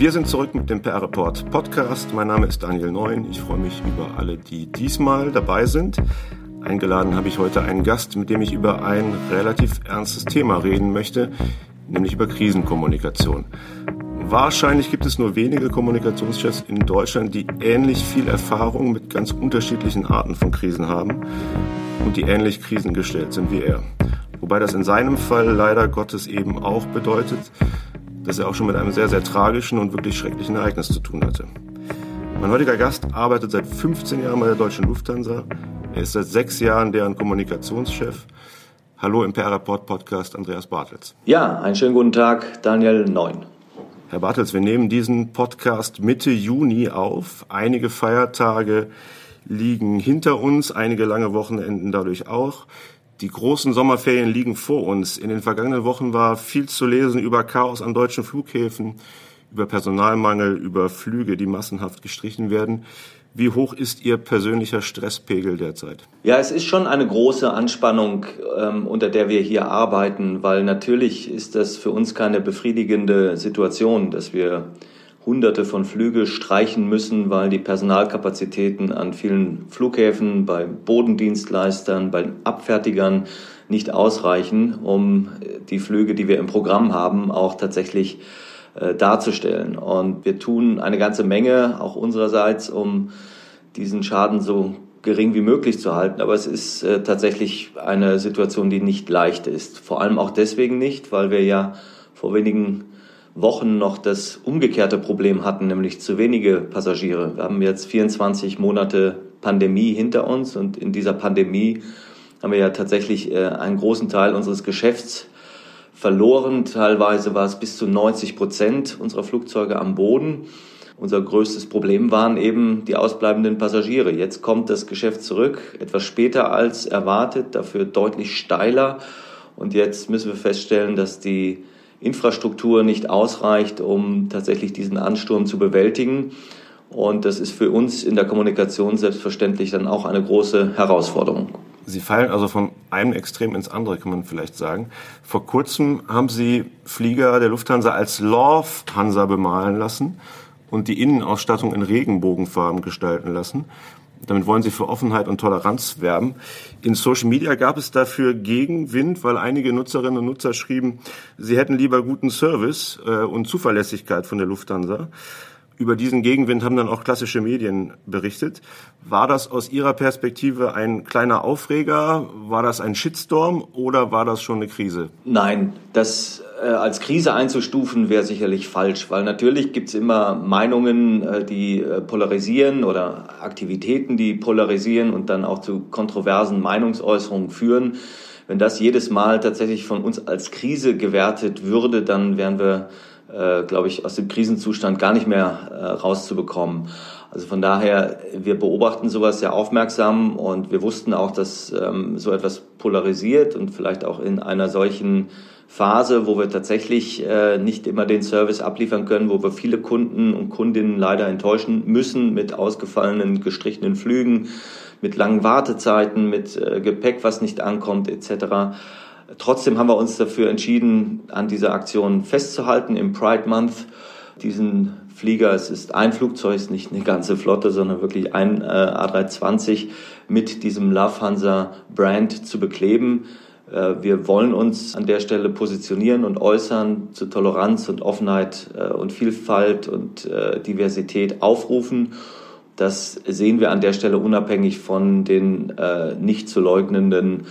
Wir sind zurück mit dem PR Report Podcast. Mein Name ist Daniel Neun. Ich freue mich über alle, die diesmal dabei sind. Eingeladen habe ich heute einen Gast, mit dem ich über ein relativ ernstes Thema reden möchte, nämlich über Krisenkommunikation. Wahrscheinlich gibt es nur wenige Kommunikationschefs in Deutschland, die ähnlich viel Erfahrung mit ganz unterschiedlichen Arten von Krisen haben und die ähnlich krisengestellt sind wie er. Wobei das in seinem Fall leider Gottes eben auch bedeutet, dass er auch schon mit einem sehr, sehr tragischen und wirklich schrecklichen Ereignis zu tun hatte. Mein heutiger Gast arbeitet seit 15 Jahren bei der Deutschen Lufthansa. Er ist seit sechs Jahren deren Kommunikationschef. Hallo im PR-Report Podcast Andreas Bartels. Ja, einen schönen guten Tag, Daniel Neun. Herr Bartels, wir nehmen diesen Podcast Mitte Juni auf. Einige Feiertage liegen hinter uns, einige lange Wochenenden dadurch auch. Die großen Sommerferien liegen vor uns. In den vergangenen Wochen war viel zu lesen über Chaos an deutschen Flughäfen, über Personalmangel, über Flüge, die massenhaft gestrichen werden. Wie hoch ist Ihr persönlicher Stresspegel derzeit? Ja, es ist schon eine große Anspannung, ähm, unter der wir hier arbeiten, weil natürlich ist das für uns keine befriedigende Situation, dass wir Hunderte von Flüge streichen müssen, weil die Personalkapazitäten an vielen Flughäfen, bei Bodendienstleistern, bei Abfertigern nicht ausreichen, um die Flüge, die wir im Programm haben, auch tatsächlich äh, darzustellen. Und wir tun eine ganze Menge, auch unsererseits, um diesen Schaden so gering wie möglich zu halten. Aber es ist äh, tatsächlich eine Situation, die nicht leicht ist. Vor allem auch deswegen nicht, weil wir ja vor wenigen Wochen noch das umgekehrte Problem hatten, nämlich zu wenige Passagiere. Wir haben jetzt 24 Monate Pandemie hinter uns und in dieser Pandemie haben wir ja tatsächlich äh, einen großen Teil unseres Geschäfts verloren. Teilweise war es bis zu 90 Prozent unserer Flugzeuge am Boden. Unser größtes Problem waren eben die ausbleibenden Passagiere. Jetzt kommt das Geschäft zurück, etwas später als erwartet, dafür deutlich steiler. Und jetzt müssen wir feststellen, dass die Infrastruktur nicht ausreicht, um tatsächlich diesen Ansturm zu bewältigen. Und das ist für uns in der Kommunikation selbstverständlich dann auch eine große Herausforderung. Sie fallen also von einem Extrem ins andere, kann man vielleicht sagen. Vor kurzem haben Sie Flieger der Lufthansa als Love Hansa bemalen lassen und die Innenausstattung in Regenbogenfarben gestalten lassen. Damit wollen sie für Offenheit und Toleranz werben. In Social Media gab es dafür Gegenwind, weil einige Nutzerinnen und Nutzer schrieben, sie hätten lieber guten Service äh, und Zuverlässigkeit von der Lufthansa. Über diesen Gegenwind haben dann auch klassische Medien berichtet. War das aus Ihrer Perspektive ein kleiner Aufreger? War das ein Shitstorm oder war das schon eine Krise? Nein, das äh, als Krise einzustufen wäre sicherlich falsch, weil natürlich gibt es immer Meinungen, äh, die äh, polarisieren oder Aktivitäten, die polarisieren und dann auch zu kontroversen Meinungsäußerungen führen. Wenn das jedes Mal tatsächlich von uns als Krise gewertet würde, dann wären wir äh, glaube ich, aus dem Krisenzustand gar nicht mehr äh, rauszubekommen. Also von daher, wir beobachten sowas sehr aufmerksam und wir wussten auch, dass ähm, so etwas polarisiert und vielleicht auch in einer solchen Phase, wo wir tatsächlich äh, nicht immer den Service abliefern können, wo wir viele Kunden und Kundinnen leider enttäuschen müssen mit ausgefallenen, gestrichenen Flügen, mit langen Wartezeiten, mit äh, Gepäck, was nicht ankommt, etc. Trotzdem haben wir uns dafür entschieden, an dieser Aktion festzuhalten im Pride Month. Diesen Flieger, es ist ein Flugzeug, es ist nicht eine ganze Flotte, sondern wirklich ein äh, A320 mit diesem Lufthansa Brand zu bekleben. Äh, wir wollen uns an der Stelle positionieren und äußern, zu Toleranz und Offenheit äh, und Vielfalt und äh, Diversität aufrufen. Das sehen wir an der Stelle unabhängig von den äh, nicht zu leugnenden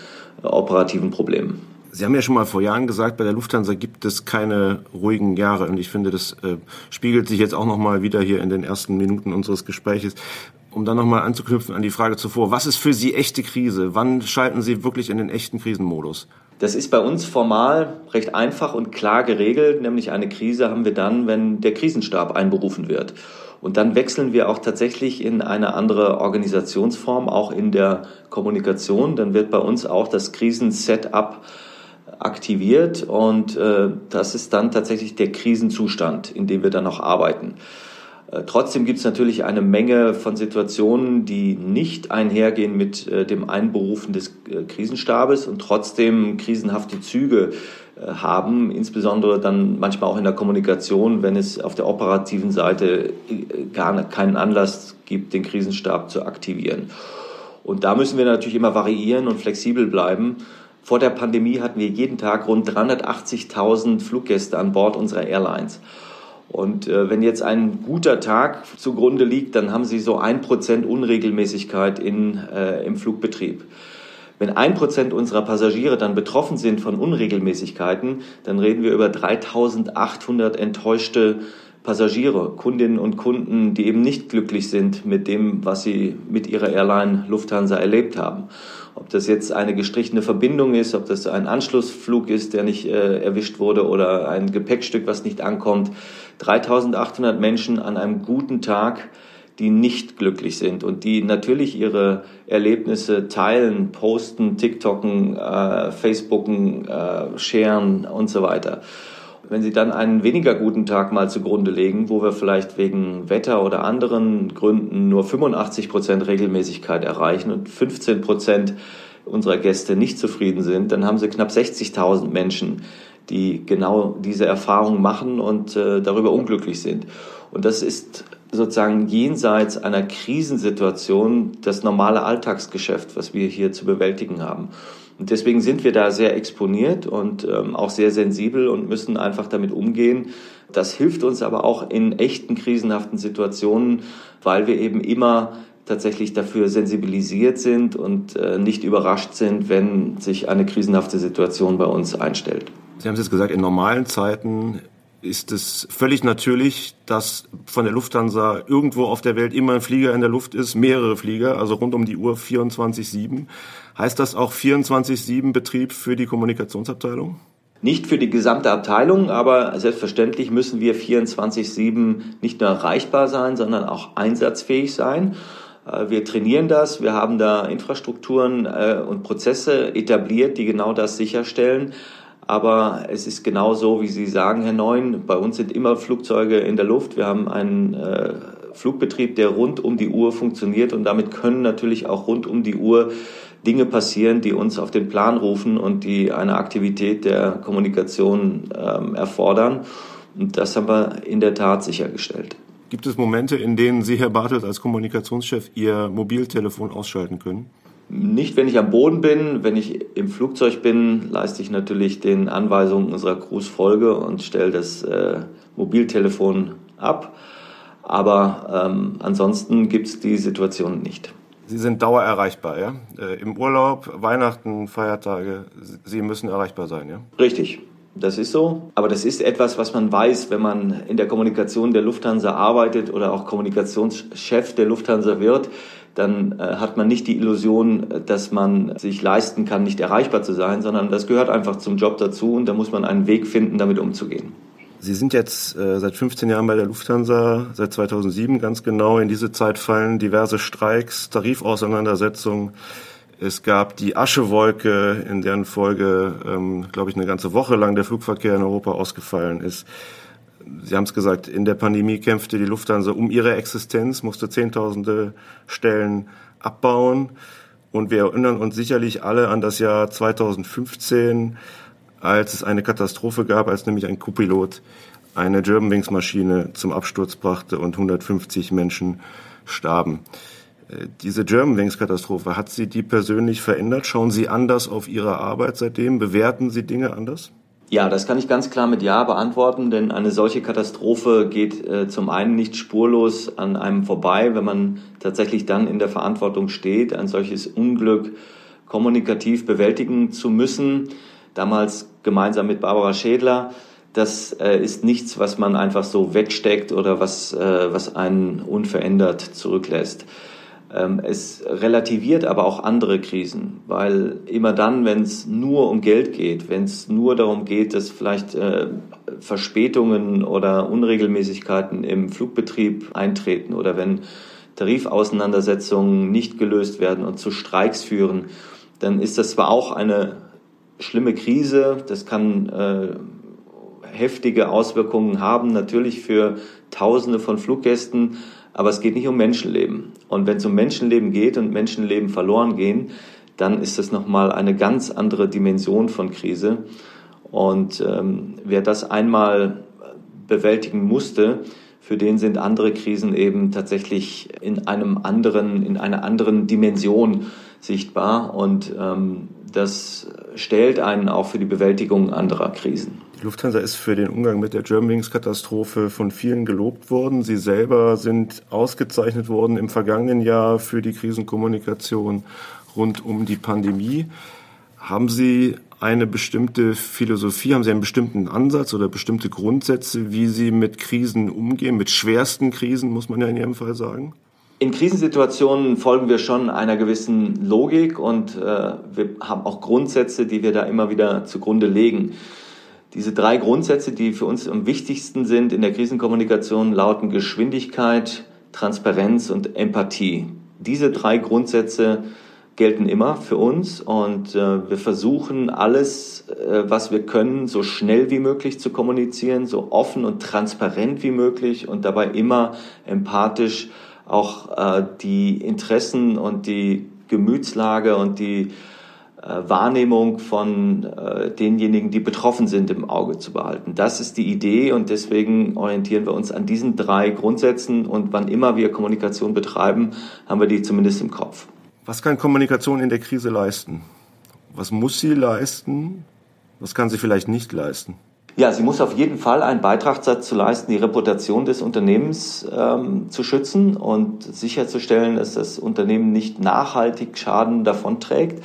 äh, operativen Problemen. Sie haben ja schon mal vor Jahren gesagt, bei der Lufthansa gibt es keine ruhigen Jahre. Und ich finde, das äh, spiegelt sich jetzt auch noch mal wieder hier in den ersten Minuten unseres Gespräches. Um dann noch mal anzuknüpfen an die Frage zuvor, was ist für Sie echte Krise? Wann schalten Sie wirklich in den echten Krisenmodus? Das ist bei uns formal recht einfach und klar geregelt, nämlich eine Krise haben wir dann, wenn der Krisenstab einberufen wird. Und dann wechseln wir auch tatsächlich in eine andere Organisationsform, auch in der Kommunikation. Dann wird bei uns auch das Krisensetup aktiviert und äh, das ist dann tatsächlich der Krisenzustand, in dem wir dann noch arbeiten. Äh, trotzdem gibt es natürlich eine Menge von Situationen, die nicht einhergehen mit äh, dem Einberufen des äh, Krisenstabes und trotzdem krisenhafte Züge haben, insbesondere dann manchmal auch in der Kommunikation, wenn es auf der operativen Seite gar keinen Anlass gibt, den Krisenstab zu aktivieren. Und da müssen wir natürlich immer variieren und flexibel bleiben. Vor der Pandemie hatten wir jeden Tag rund 380.000 Fluggäste an Bord unserer Airlines. Und äh, wenn jetzt ein guter Tag zugrunde liegt, dann haben Sie so ein Prozent Unregelmäßigkeit in, äh, im Flugbetrieb. Wenn ein Prozent unserer Passagiere dann betroffen sind von Unregelmäßigkeiten, dann reden wir über 3800 enttäuschte Passagiere, Kundinnen und Kunden, die eben nicht glücklich sind mit dem, was sie mit ihrer Airline Lufthansa erlebt haben. Ob das jetzt eine gestrichene Verbindung ist, ob das ein Anschlussflug ist, der nicht äh, erwischt wurde oder ein Gepäckstück, was nicht ankommt. 3800 Menschen an einem guten Tag, die nicht glücklich sind und die natürlich ihre Erlebnisse teilen, posten, TikToken, äh, Facebooken, äh, sharen und so weiter. Wenn Sie dann einen weniger guten Tag mal zugrunde legen, wo wir vielleicht wegen Wetter oder anderen Gründen nur 85 Prozent Regelmäßigkeit erreichen und 15 Prozent unserer Gäste nicht zufrieden sind, dann haben Sie knapp 60.000 Menschen, die genau diese Erfahrung machen und äh, darüber unglücklich sind. Und das ist sozusagen jenseits einer Krisensituation das normale Alltagsgeschäft, was wir hier zu bewältigen haben. Und deswegen sind wir da sehr exponiert und ähm, auch sehr sensibel und müssen einfach damit umgehen. Das hilft uns aber auch in echten krisenhaften Situationen, weil wir eben immer tatsächlich dafür sensibilisiert sind und äh, nicht überrascht sind, wenn sich eine krisenhafte Situation bei uns einstellt. Sie haben es jetzt gesagt, in normalen Zeiten ist es völlig natürlich, dass von der Lufthansa irgendwo auf der Welt immer ein Flieger in der Luft ist, mehrere Flieger, also rund um die Uhr 24-7. Heißt das auch 24-7 Betrieb für die Kommunikationsabteilung? Nicht für die gesamte Abteilung, aber selbstverständlich müssen wir 24-7 nicht nur erreichbar sein, sondern auch einsatzfähig sein. Äh, wir trainieren das, wir haben da Infrastrukturen äh, und Prozesse etabliert, die genau das sicherstellen. Aber es ist genau so, wie Sie sagen, Herr Neun. Bei uns sind immer Flugzeuge in der Luft. Wir haben einen äh, Flugbetrieb, der rund um die Uhr funktioniert und damit können natürlich auch rund um die Uhr Dinge passieren, die uns auf den Plan rufen und die eine Aktivität der Kommunikation ähm, erfordern. Und das haben wir in der Tat sichergestellt. Gibt es Momente, in denen Sie, Herr Bartels, als Kommunikationschef Ihr Mobiltelefon ausschalten können? Nicht, wenn ich am Boden bin. Wenn ich im Flugzeug bin, leiste ich natürlich den Anweisungen unserer Crews Folge und stelle das äh, Mobiltelefon ab. Aber ähm, ansonsten gibt es die Situation nicht. Sie sind dauererreichbar, ja? Äh, Im Urlaub, Weihnachten, Feiertage, Sie müssen erreichbar sein, ja? Richtig. Das ist so. Aber das ist etwas, was man weiß, wenn man in der Kommunikation der Lufthansa arbeitet oder auch Kommunikationschef der Lufthansa wird dann äh, hat man nicht die Illusion, dass man sich leisten kann, nicht erreichbar zu sein, sondern das gehört einfach zum Job dazu und da muss man einen Weg finden, damit umzugehen. Sie sind jetzt äh, seit 15 Jahren bei der Lufthansa, seit 2007 ganz genau. In diese Zeit fallen diverse Streiks, Tarifauseinandersetzungen. Es gab die Aschewolke, in deren Folge, ähm, glaube ich, eine ganze Woche lang der Flugverkehr in Europa ausgefallen ist. Sie haben es gesagt, in der Pandemie kämpfte die Lufthansa um ihre Existenz, musste Zehntausende Stellen abbauen. Und wir erinnern uns sicherlich alle an das Jahr 2015, als es eine Katastrophe gab, als nämlich ein Co-Pilot eine Germanwings-Maschine zum Absturz brachte und 150 Menschen starben. Äh, diese Germanwings-Katastrophe, hat Sie die persönlich verändert? Schauen Sie anders auf Ihre Arbeit seitdem? Bewerten Sie Dinge anders? Ja, das kann ich ganz klar mit Ja beantworten, denn eine solche Katastrophe geht äh, zum einen nicht spurlos an einem vorbei, wenn man tatsächlich dann in der Verantwortung steht, ein solches Unglück kommunikativ bewältigen zu müssen. Damals gemeinsam mit Barbara Schädler. Das äh, ist nichts, was man einfach so wegsteckt oder was, äh, was einen unverändert zurücklässt. Ähm, es relativiert aber auch andere Krisen, weil immer dann, wenn es nur um Geld geht, wenn es nur darum geht, dass vielleicht äh, Verspätungen oder Unregelmäßigkeiten im Flugbetrieb eintreten oder wenn Tarifauseinandersetzungen nicht gelöst werden und zu Streiks führen, dann ist das zwar auch eine schlimme Krise, das kann äh, heftige Auswirkungen haben, natürlich für Tausende von Fluggästen, aber es geht nicht um Menschenleben. Und wenn es um Menschenleben geht und Menschenleben verloren gehen, dann ist das nochmal eine ganz andere Dimension von Krise. Und ähm, wer das einmal bewältigen musste, für den sind andere Krisen eben tatsächlich in einem anderen, in einer anderen Dimension sichtbar. Und ähm, das stellt einen auch für die Bewältigung anderer Krisen. Die Lufthansa ist für den Umgang mit der Germanwings-Katastrophe von vielen gelobt worden. Sie selber sind ausgezeichnet worden im vergangenen Jahr für die Krisenkommunikation rund um die Pandemie. Haben Sie eine bestimmte Philosophie, haben Sie einen bestimmten Ansatz oder bestimmte Grundsätze, wie Sie mit Krisen umgehen, mit schwersten Krisen, muss man ja in Ihrem Fall sagen? In Krisensituationen folgen wir schon einer gewissen Logik und äh, wir haben auch Grundsätze, die wir da immer wieder zugrunde legen. Diese drei Grundsätze, die für uns am wichtigsten sind in der Krisenkommunikation, lauten Geschwindigkeit, Transparenz und Empathie. Diese drei Grundsätze gelten immer für uns und äh, wir versuchen alles, äh, was wir können, so schnell wie möglich zu kommunizieren, so offen und transparent wie möglich und dabei immer empathisch auch äh, die Interessen und die Gemütslage und die äh, Wahrnehmung von äh, denjenigen, die betroffen sind, im Auge zu behalten. Das ist die Idee und deswegen orientieren wir uns an diesen drei Grundsätzen und wann immer wir Kommunikation betreiben, haben wir die zumindest im Kopf. Was kann Kommunikation in der Krise leisten? Was muss sie leisten? Was kann sie vielleicht nicht leisten? Ja, sie muss auf jeden Fall einen Beitrag dazu leisten, die Reputation des Unternehmens ähm, zu schützen und sicherzustellen, dass das Unternehmen nicht nachhaltig Schaden davonträgt.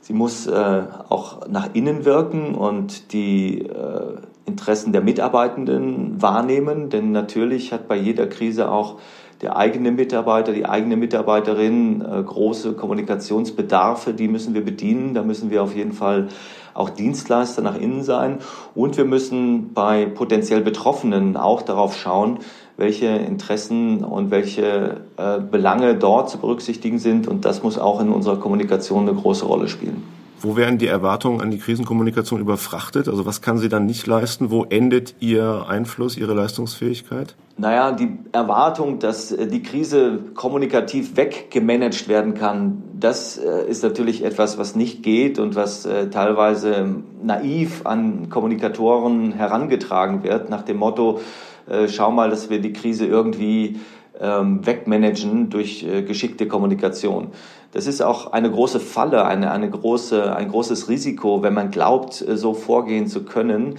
Sie muss äh, auch nach innen wirken und die äh, Interessen der Mitarbeitenden wahrnehmen, denn natürlich hat bei jeder Krise auch der eigene Mitarbeiter, die eigene Mitarbeiterin äh, große Kommunikationsbedarfe, die müssen wir bedienen. Da müssen wir auf jeden Fall auch Dienstleister nach innen sein. Und wir müssen bei potenziell Betroffenen auch darauf schauen, welche Interessen und welche äh, Belange dort zu berücksichtigen sind. Und das muss auch in unserer Kommunikation eine große Rolle spielen. Wo werden die Erwartungen an die Krisenkommunikation überfrachtet? Also was kann sie dann nicht leisten? Wo endet ihr Einfluss, ihre Leistungsfähigkeit? Naja, die Erwartung, dass äh, die Krise kommunikativ weggemanagt werden kann, das äh, ist natürlich etwas, was nicht geht und was äh, teilweise naiv an Kommunikatoren herangetragen wird, nach dem Motto, schau mal, dass wir die Krise irgendwie ähm, wegmanagen durch geschickte Kommunikation. Das ist auch eine große Falle, eine, eine große, ein großes Risiko, wenn man glaubt, so vorgehen zu können.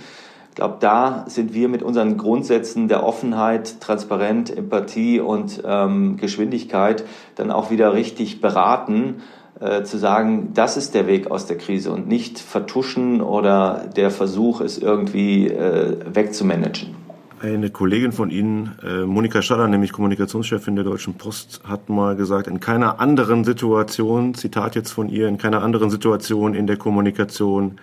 Ich glaube, da sind wir mit unseren Grundsätzen der Offenheit, Transparenz, Empathie und ähm, Geschwindigkeit dann auch wieder richtig beraten, äh, zu sagen, das ist der Weg aus der Krise und nicht vertuschen oder der Versuch, es irgendwie äh, wegzumanagen. Eine Kollegin von Ihnen, äh, Monika Schaller, nämlich Kommunikationschefin der Deutschen Post, hat mal gesagt, in keiner anderen Situation, Zitat jetzt von ihr, in keiner anderen Situation in der Kommunikation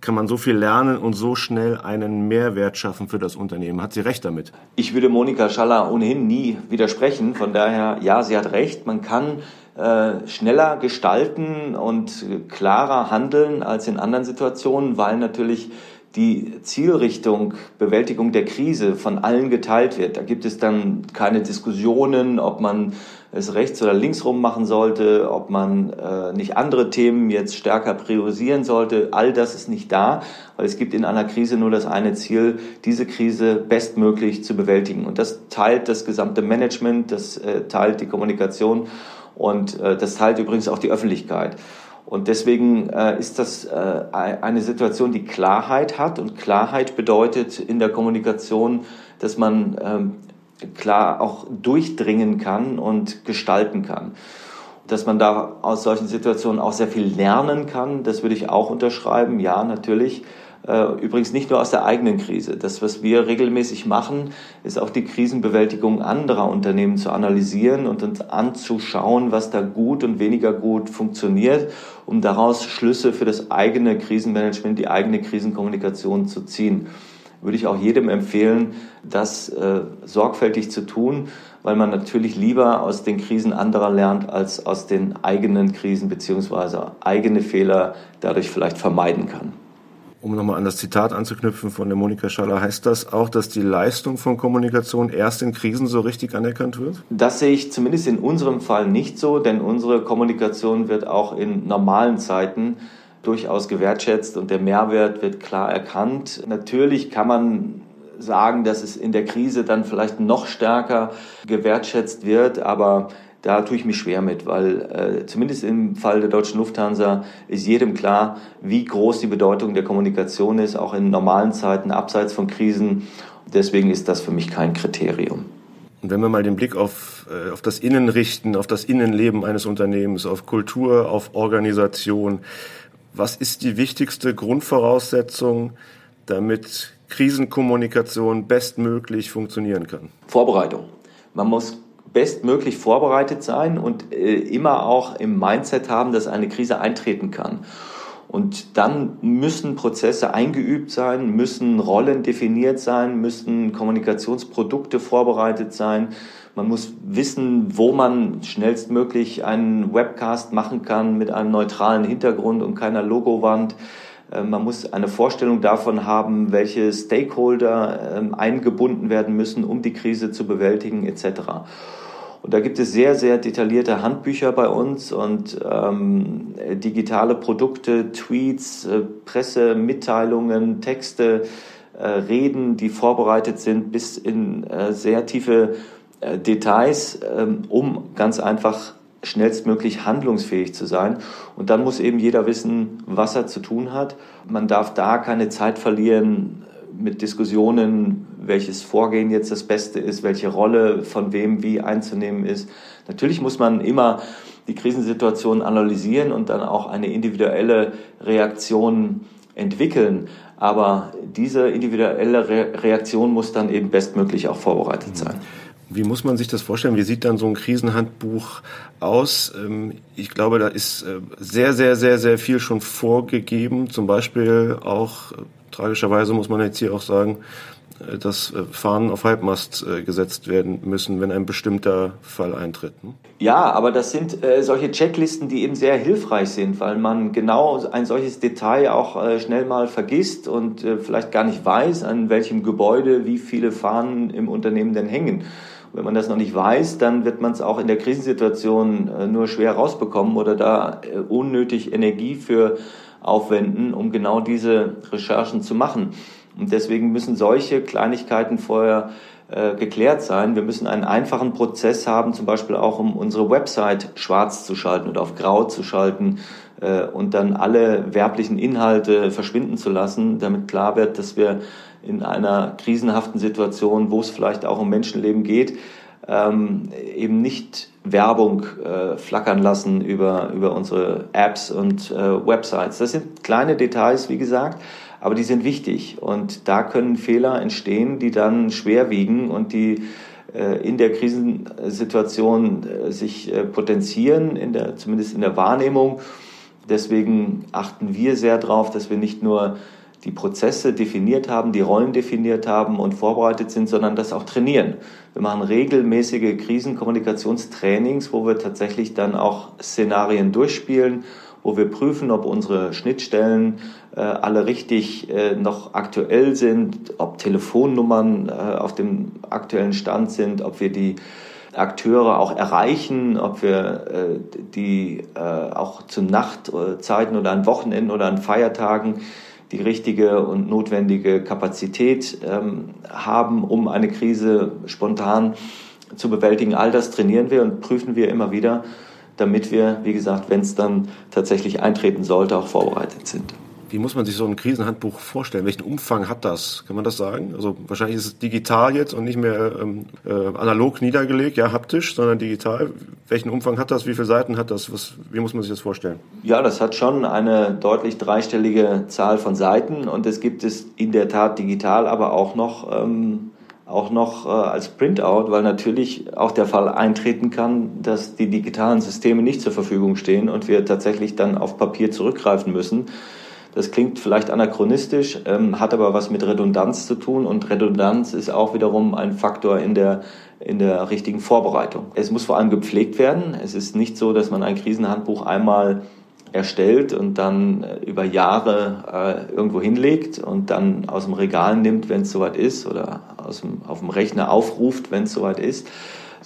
kann man so viel lernen und so schnell einen Mehrwert schaffen für das Unternehmen. Hat sie recht damit? Ich würde Monika Schaller ohnehin nie widersprechen. Von daher, ja, sie hat recht. Man kann äh, schneller gestalten und klarer handeln als in anderen Situationen, weil natürlich die Zielrichtung Bewältigung der Krise von allen geteilt wird. Da gibt es dann keine Diskussionen, ob man es rechts oder links rum machen sollte, ob man äh, nicht andere Themen jetzt stärker priorisieren sollte. All das ist nicht da, weil es gibt in einer Krise nur das eine Ziel, diese Krise bestmöglich zu bewältigen. Und das teilt das gesamte Management, das äh, teilt die Kommunikation und äh, das teilt übrigens auch die Öffentlichkeit. Und deswegen äh, ist das äh, eine Situation, die Klarheit hat. Und Klarheit bedeutet in der Kommunikation, dass man ähm, klar auch durchdringen kann und gestalten kann. Dass man da aus solchen Situationen auch sehr viel lernen kann, das würde ich auch unterschreiben. Ja, natürlich. Äh, übrigens nicht nur aus der eigenen Krise. Das, was wir regelmäßig machen, ist auch die Krisenbewältigung anderer Unternehmen zu analysieren und uns anzuschauen, was da gut und weniger gut funktioniert, um daraus Schlüsse für das eigene Krisenmanagement, die eigene Krisenkommunikation zu ziehen. Würde ich auch jedem empfehlen, das äh, sorgfältig zu tun, weil man natürlich lieber aus den Krisen anderer lernt, als aus den eigenen Krisen beziehungsweise eigene Fehler dadurch vielleicht vermeiden kann um nochmal an das Zitat anzuknüpfen von der Monika Schaller, heißt das auch, dass die Leistung von Kommunikation erst in Krisen so richtig anerkannt wird? Das sehe ich zumindest in unserem Fall nicht so, denn unsere Kommunikation wird auch in normalen Zeiten durchaus gewertschätzt und der Mehrwert wird klar erkannt. Natürlich kann man sagen, dass es in der Krise dann vielleicht noch stärker gewertschätzt wird, aber da tue ich mich schwer mit, weil äh, zumindest im Fall der deutschen Lufthansa ist jedem klar, wie groß die Bedeutung der Kommunikation ist, auch in normalen Zeiten, abseits von Krisen. Deswegen ist das für mich kein Kriterium. Und wenn wir mal den Blick auf, äh, auf das Innen richten, auf das Innenleben eines Unternehmens, auf Kultur, auf Organisation, was ist die wichtigste Grundvoraussetzung, damit Krisenkommunikation bestmöglich funktionieren kann? Vorbereitung. Man muss bestmöglich vorbereitet sein und äh, immer auch im Mindset haben, dass eine Krise eintreten kann. Und dann müssen Prozesse eingeübt sein, müssen Rollen definiert sein, müssen Kommunikationsprodukte vorbereitet sein. Man muss wissen, wo man schnellstmöglich einen Webcast machen kann mit einem neutralen Hintergrund und keiner Logowand. Äh, man muss eine Vorstellung davon haben, welche Stakeholder ähm, eingebunden werden müssen, um die Krise zu bewältigen etc. Und da gibt es sehr, sehr detaillierte Handbücher bei uns und ähm, digitale Produkte, Tweets, äh, Pressemitteilungen, Texte, äh, Reden, die vorbereitet sind bis in äh, sehr tiefe äh, Details, ähm, um ganz einfach schnellstmöglich handlungsfähig zu sein. Und dann muss eben jeder wissen, was er zu tun hat. Man darf da keine Zeit verlieren mit Diskussionen, welches Vorgehen jetzt das Beste ist, welche Rolle von wem wie einzunehmen ist. Natürlich muss man immer die Krisensituation analysieren und dann auch eine individuelle Reaktion entwickeln. Aber diese individuelle Re Reaktion muss dann eben bestmöglich auch vorbereitet mhm. sein. Wie muss man sich das vorstellen? Wie sieht dann so ein Krisenhandbuch aus? Ähm, ich glaube, da ist äh, sehr, sehr, sehr, sehr viel schon vorgegeben. Zum Beispiel auch, äh, tragischerweise muss man jetzt hier auch sagen, äh, dass äh, Fahnen auf Halbmast äh, gesetzt werden müssen, wenn ein bestimmter Fall eintritt. Ne? Ja, aber das sind solche Checklisten, die eben sehr hilfreich sind, weil man genau ein solches Detail auch schnell mal vergisst und vielleicht gar nicht weiß, an welchem Gebäude wie viele Fahnen im Unternehmen denn hängen. wenn man das noch nicht weiß, dann wird man es auch in der Krisensituation nur schwer rausbekommen oder da unnötig Energie für aufwenden, um genau diese Recherchen zu machen. Und deswegen müssen solche Kleinigkeiten vorher äh, geklärt sein. Wir müssen einen einfachen Prozess haben, zum Beispiel auch um unsere Website schwarz zu schalten oder auf grau zu schalten äh, und dann alle werblichen Inhalte verschwinden zu lassen, damit klar wird, dass wir in einer krisenhaften Situation, wo es vielleicht auch um Menschenleben geht, ähm, eben nicht Werbung äh, flackern lassen über, über unsere Apps und äh, Websites. Das sind kleine Details, wie gesagt, aber die sind wichtig und da können Fehler entstehen, die dann schwer wiegen und die äh, in der Krisensituation äh, sich äh, potenzieren, in der, zumindest in der Wahrnehmung. Deswegen achten wir sehr darauf, dass wir nicht nur die Prozesse definiert haben, die Rollen definiert haben und vorbereitet sind, sondern das auch trainieren. Wir machen regelmäßige Krisenkommunikationstrainings, wo wir tatsächlich dann auch Szenarien durchspielen wo wir prüfen, ob unsere Schnittstellen äh, alle richtig äh, noch aktuell sind, ob Telefonnummern äh, auf dem aktuellen Stand sind, ob wir die Akteure auch erreichen, ob wir äh, die äh, auch zu Nachtzeiten oder an Wochenenden oder an Feiertagen die richtige und notwendige Kapazität ähm, haben, um eine Krise spontan zu bewältigen. All das trainieren wir und prüfen wir immer wieder damit wir, wie gesagt, wenn es dann tatsächlich eintreten sollte, auch vorbereitet sind. Wie muss man sich so ein Krisenhandbuch vorstellen? Welchen Umfang hat das? Kann man das sagen? Also wahrscheinlich ist es digital jetzt und nicht mehr ähm, äh, analog niedergelegt, ja, haptisch, sondern digital. Welchen Umfang hat das? Wie viele Seiten hat das? Was, wie muss man sich das vorstellen? Ja, das hat schon eine deutlich dreistellige Zahl von Seiten und es gibt es in der Tat digital, aber auch noch ähm, auch noch äh, als Printout, weil natürlich auch der Fall eintreten kann, dass die digitalen Systeme nicht zur Verfügung stehen und wir tatsächlich dann auf Papier zurückgreifen müssen. Das klingt vielleicht anachronistisch, ähm, hat aber was mit Redundanz zu tun und Redundanz ist auch wiederum ein Faktor in der, in der richtigen Vorbereitung. Es muss vor allem gepflegt werden. Es ist nicht so, dass man ein Krisenhandbuch einmal erstellt und dann äh, über Jahre äh, irgendwo hinlegt und dann aus dem Regal nimmt, wenn es soweit ist, oder aus dem, auf dem Rechner aufruft, wenn es soweit ist,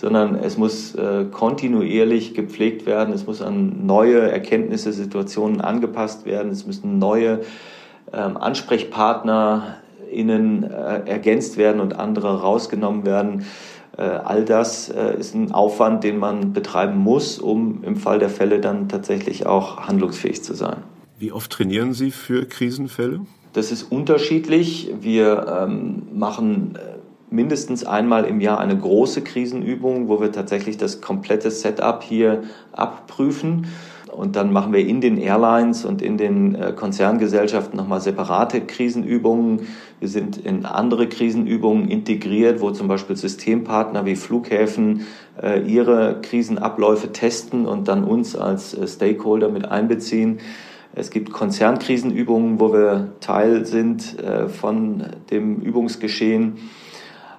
sondern es muss äh, kontinuierlich gepflegt werden, es muss an neue Erkenntnisse, Situationen angepasst werden, es müssen neue ähm, Ansprechpartner innen äh, ergänzt werden und andere rausgenommen werden. Äh, all das äh, ist ein Aufwand, den man betreiben muss, um im Fall der Fälle dann tatsächlich auch handlungsfähig zu sein. Wie oft trainieren Sie für Krisenfälle? Das ist unterschiedlich. Wir ähm, machen äh, mindestens einmal im Jahr eine große Krisenübung, wo wir tatsächlich das komplette Setup hier abprüfen. Und dann machen wir in den Airlines und in den äh, Konzerngesellschaften nochmal separate Krisenübungen. Wir sind in andere Krisenübungen integriert, wo zum Beispiel Systempartner wie Flughäfen äh, ihre Krisenabläufe testen und dann uns als äh, Stakeholder mit einbeziehen. Es gibt Konzernkrisenübungen, wo wir Teil sind von dem Übungsgeschehen.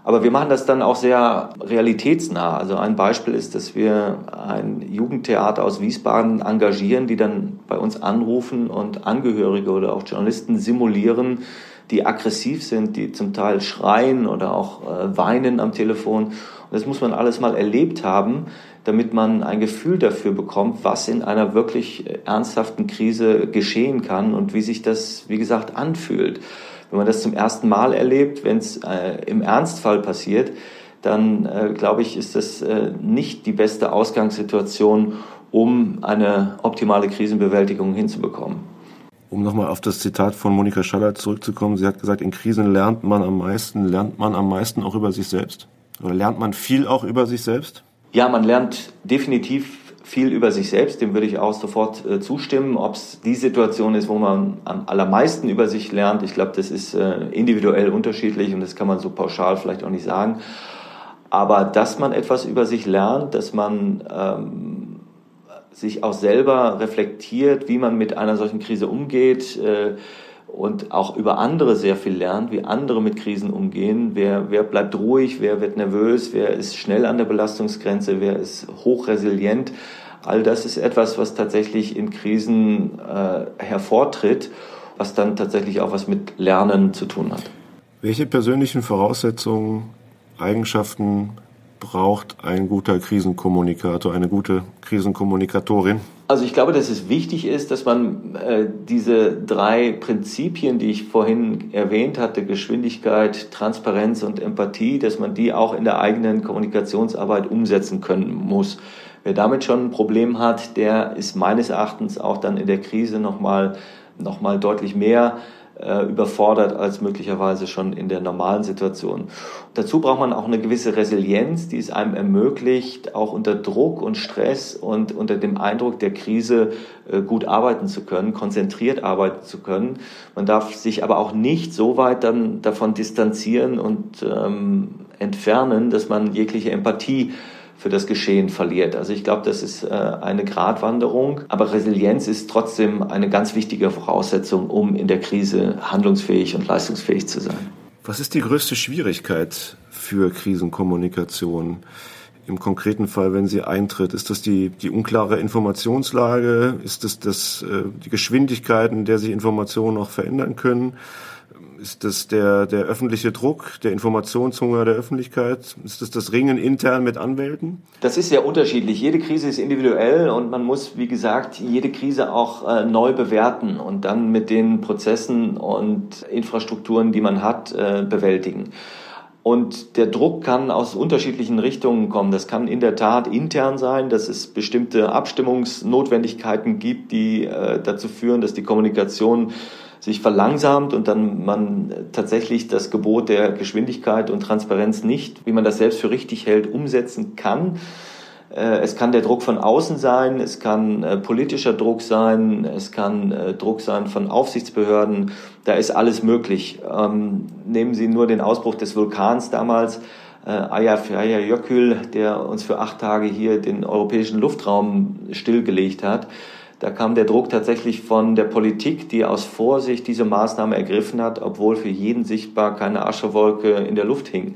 Aber wir machen das dann auch sehr realitätsnah. Also ein Beispiel ist, dass wir ein Jugendtheater aus Wiesbaden engagieren, die dann bei uns anrufen und Angehörige oder auch Journalisten simulieren, die aggressiv sind, die zum Teil schreien oder auch äh, weinen am Telefon. Und das muss man alles mal erlebt haben, damit man ein Gefühl dafür bekommt, was in einer wirklich ernsthaften Krise geschehen kann und wie sich das, wie gesagt, anfühlt. Wenn man das zum ersten Mal erlebt, wenn es äh, im Ernstfall passiert, dann äh, glaube ich, ist das äh, nicht die beste Ausgangssituation, um eine optimale Krisenbewältigung hinzubekommen. Um nochmal auf das Zitat von Monika Schaller zurückzukommen, sie hat gesagt, in Krisen lernt man am meisten, lernt man am meisten auch über sich selbst? Oder lernt man viel auch über sich selbst? Ja, man lernt definitiv viel über sich selbst, dem würde ich auch sofort äh, zustimmen. Ob es die Situation ist, wo man am allermeisten über sich lernt, ich glaube, das ist äh, individuell unterschiedlich und das kann man so pauschal vielleicht auch nicht sagen. Aber dass man etwas über sich lernt, dass man ähm, sich auch selber reflektiert, wie man mit einer solchen Krise umgeht, äh, und auch über andere sehr viel lernt, wie andere mit Krisen umgehen. Wer, wer bleibt ruhig, wer wird nervös, wer ist schnell an der Belastungsgrenze, wer ist hochresilient. All das ist etwas, was tatsächlich in Krisen äh, hervortritt, was dann tatsächlich auch was mit Lernen zu tun hat. Welche persönlichen Voraussetzungen, Eigenschaften braucht ein guter Krisenkommunikator, eine gute Krisenkommunikatorin? Also ich glaube, dass es wichtig ist, dass man äh, diese drei Prinzipien, die ich vorhin erwähnt hatte, Geschwindigkeit, Transparenz und Empathie, dass man die auch in der eigenen Kommunikationsarbeit umsetzen können muss. Wer damit schon ein Problem hat, der ist meines Erachtens auch dann in der Krise nochmal noch mal deutlich mehr äh, überfordert als möglicherweise schon in der normalen Situation. Dazu braucht man auch eine gewisse Resilienz, die es einem ermöglicht, auch unter Druck und Stress und unter dem Eindruck der Krise äh, gut arbeiten zu können, konzentriert arbeiten zu können. Man darf sich aber auch nicht so weit dann davon distanzieren und ähm, entfernen, dass man jegliche Empathie für das Geschehen verliert. Also ich glaube, das ist äh, eine Gratwanderung, aber Resilienz ist trotzdem eine ganz wichtige Voraussetzung, um in der Krise handlungsfähig und leistungsfähig zu sein. Was ist die größte Schwierigkeit für Krisenkommunikation? Im konkreten Fall, wenn sie eintritt, ist das die, die unklare Informationslage? Ist das, das äh, die Geschwindigkeit, in der sich Informationen auch verändern können? Ist das der, der öffentliche Druck, der Informationshunger der Öffentlichkeit? Ist das das Ringen intern mit Anwälten? Das ist sehr unterschiedlich. Jede Krise ist individuell und man muss, wie gesagt, jede Krise auch äh, neu bewerten und dann mit den Prozessen und Infrastrukturen, die man hat, äh, bewältigen. Und der Druck kann aus unterschiedlichen Richtungen kommen. Das kann in der Tat intern sein, dass es bestimmte Abstimmungsnotwendigkeiten gibt, die äh, dazu führen, dass die Kommunikation sich verlangsamt und dann man tatsächlich das Gebot der Geschwindigkeit und Transparenz nicht, wie man das selbst für richtig hält, umsetzen kann. Äh, es kann der Druck von außen sein, es kann äh, politischer Druck sein, es kann äh, Druck sein von Aufsichtsbehörden, da ist alles möglich. Ähm, nehmen Sie nur den Ausbruch des Vulkans damals, Ayafaya Jökül, der uns für acht Tage hier den europäischen Luftraum stillgelegt hat. Da kam der Druck tatsächlich von der Politik, die aus Vorsicht diese Maßnahme ergriffen hat, obwohl für jeden sichtbar keine Aschewolke in der Luft hing.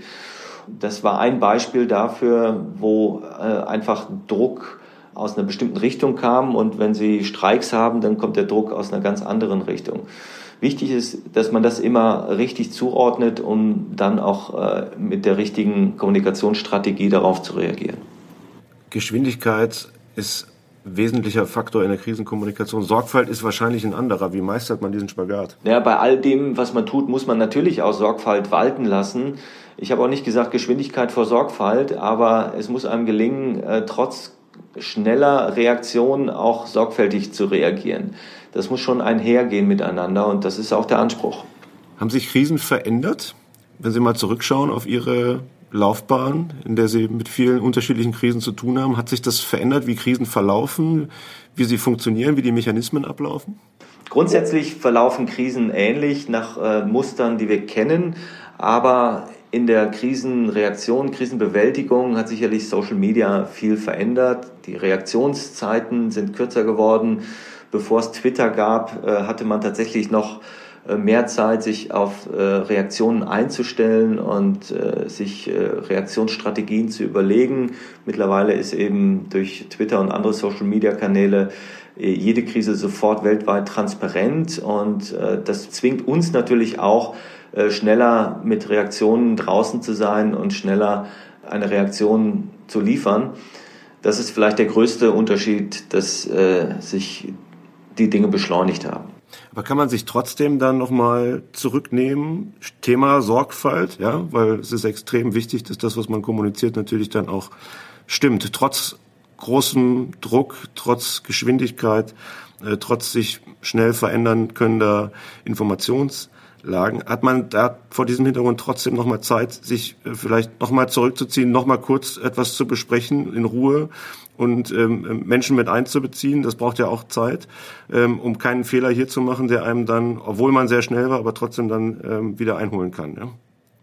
Das war ein Beispiel dafür, wo äh, einfach Druck aus einer bestimmten Richtung kam und wenn Sie Streiks haben, dann kommt der Druck aus einer ganz anderen Richtung. Wichtig ist, dass man das immer richtig zuordnet, um dann auch äh, mit der richtigen Kommunikationsstrategie darauf zu reagieren. Geschwindigkeit ist wesentlicher Faktor in der Krisenkommunikation. Sorgfalt ist wahrscheinlich ein anderer. Wie meistert man diesen Spagat? Ja, bei all dem, was man tut, muss man natürlich auch Sorgfalt walten lassen. Ich habe auch nicht gesagt Geschwindigkeit vor Sorgfalt, aber es muss einem gelingen, äh, trotz schneller Reaktionen auch sorgfältig zu reagieren. Das muss schon einhergehen miteinander und das ist auch der Anspruch. Haben sich Krisen verändert? Wenn Sie mal zurückschauen auf Ihre Laufbahn, in der Sie mit vielen unterschiedlichen Krisen zu tun haben, hat sich das verändert, wie Krisen verlaufen, wie sie funktionieren, wie die Mechanismen ablaufen? Grundsätzlich verlaufen Krisen ähnlich nach äh, Mustern, die wir kennen, aber in der Krisenreaktion, Krisenbewältigung hat sicherlich Social Media viel verändert. Die Reaktionszeiten sind kürzer geworden. Bevor es Twitter gab, äh, hatte man tatsächlich noch mehr Zeit, sich auf äh, Reaktionen einzustellen und sich Reaktionsstrategien zu überlegen. Mittlerweile ist eben durch Twitter und andere Social-Media-Kanäle jede Krise sofort weltweit transparent und das zwingt uns natürlich auch, äh, schneller mit Reaktionen draußen zu sein und schneller eine Reaktion zu liefern. Das ist vielleicht der größte Unterschied, dass äh, sich die Dinge beschleunigt haben. Aber kann man sich trotzdem dann nochmal zurücknehmen? Thema Sorgfalt, ja, weil es ist extrem wichtig, dass das, was man kommuniziert, natürlich dann auch stimmt. Trotz großem Druck, trotz Geschwindigkeit, äh, trotz sich schnell verändern können Informations- lagen, hat man da vor diesem Hintergrund trotzdem nochmal Zeit, sich äh, vielleicht nochmal zurückzuziehen, nochmal kurz etwas zu besprechen in Ruhe und ähm, Menschen mit einzubeziehen. Das braucht ja auch Zeit, ähm, um keinen Fehler hier zu machen, der einem dann, obwohl man sehr schnell war, aber trotzdem dann ähm, wieder einholen kann. Ja?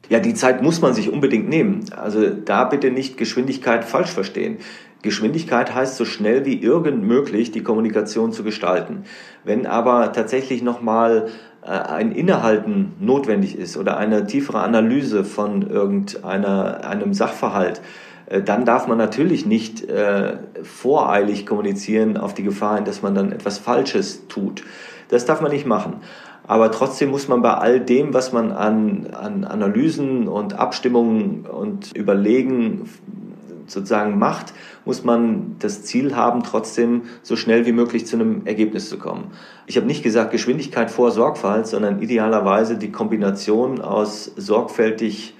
Ja, die Zeit muss man sich unbedingt nehmen. Also da bitte nicht Geschwindigkeit falsch verstehen. Geschwindigkeit heißt so schnell wie irgend möglich die Kommunikation zu gestalten. Wenn aber tatsächlich nochmal äh, ein Innehalten notwendig ist oder eine tiefere Analyse von irgendeiner einem Sachverhalt, dann darf man natürlich nicht äh, voreilig kommunizieren auf die Gefahr hin, dass man dann etwas Falsches tut. Das darf man nicht machen. Aber trotzdem muss man bei all dem, was man an, an Analysen und Abstimmungen und Überlegen sozusagen macht, muss man das Ziel haben, trotzdem so schnell wie möglich zu einem Ergebnis zu kommen. Ich habe nicht gesagt Geschwindigkeit vor Sorgfalt, sondern idealerweise die Kombination aus sorgfältig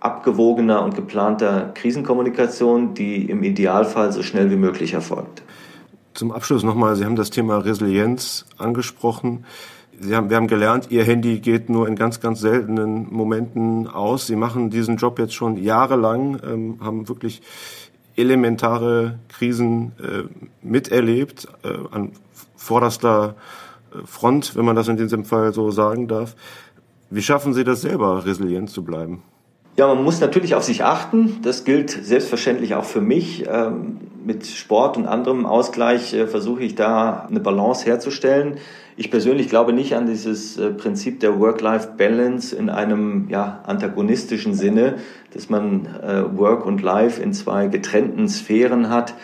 abgewogener und geplanter Krisenkommunikation, die im Idealfall so schnell wie möglich erfolgt. Zum Abschluss nochmal, Sie haben das Thema Resilienz angesprochen. Sie haben, wir haben gelernt, Ihr Handy geht nur in ganz, ganz seltenen Momenten aus. Sie machen diesen Job jetzt schon jahrelang, ähm, haben wirklich elementare Krisen äh, miterlebt, äh, an vorderster äh, Front, wenn man das in diesem Fall so sagen darf. Wie schaffen Sie das selber, resilient zu bleiben? Ja, man muss natürlich auf sich achten. Das gilt selbstverständlich auch für mich. Ähm, mit Sport und anderem Ausgleich äh, versuche ich da eine Balance herzustellen. Ich persönlich glaube nicht an dieses äh, Prinzip der Work-Life-Balance in einem ja, antagonistischen Sinne, dass man äh, Work und Life in zwei getrennten Sphären hat,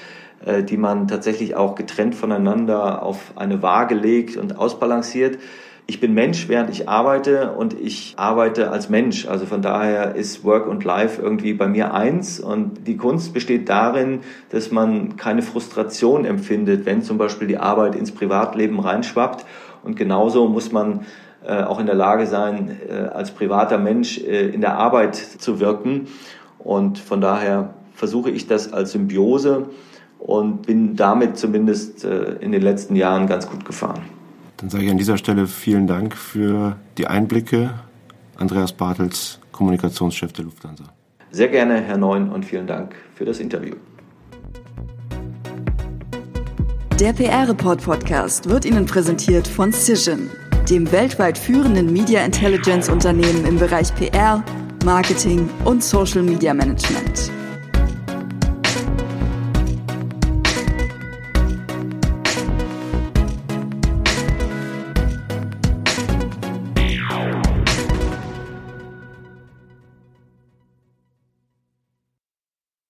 die man tatsächlich auch getrennt voneinander auf eine Waage legt und ausbalanciert ich bin Mensch, während ich arbeite und ich arbeite als Mensch. Also von daher ist Work und Life irgendwie bei mir eins und die Kunst besteht darin, dass man keine Frustration empfindet, wenn zum Beispiel die Arbeit ins Privatleben reinschwappt und genauso muss man äh, auch in der Lage sein, äh, als privater Mensch äh, in der Arbeit zu wirken und von daher versuche ich das als Symbiose und bin damit zumindest äh, in den letzten Jahren ganz gut gefahren. Dann sage ich an dieser Stelle vielen Dank für die Einblicke. Andreas Bartels, Kommunikationschef der Lufthansa. Sehr gerne, Herr Neun, und vielen Dank für das Interview. Der PR-Report Podcast wird Ihnen präsentiert von Cision, dem weltweit führenden Media Intelligence Unternehmen im Bereich PR, Marketing und Social Media Management.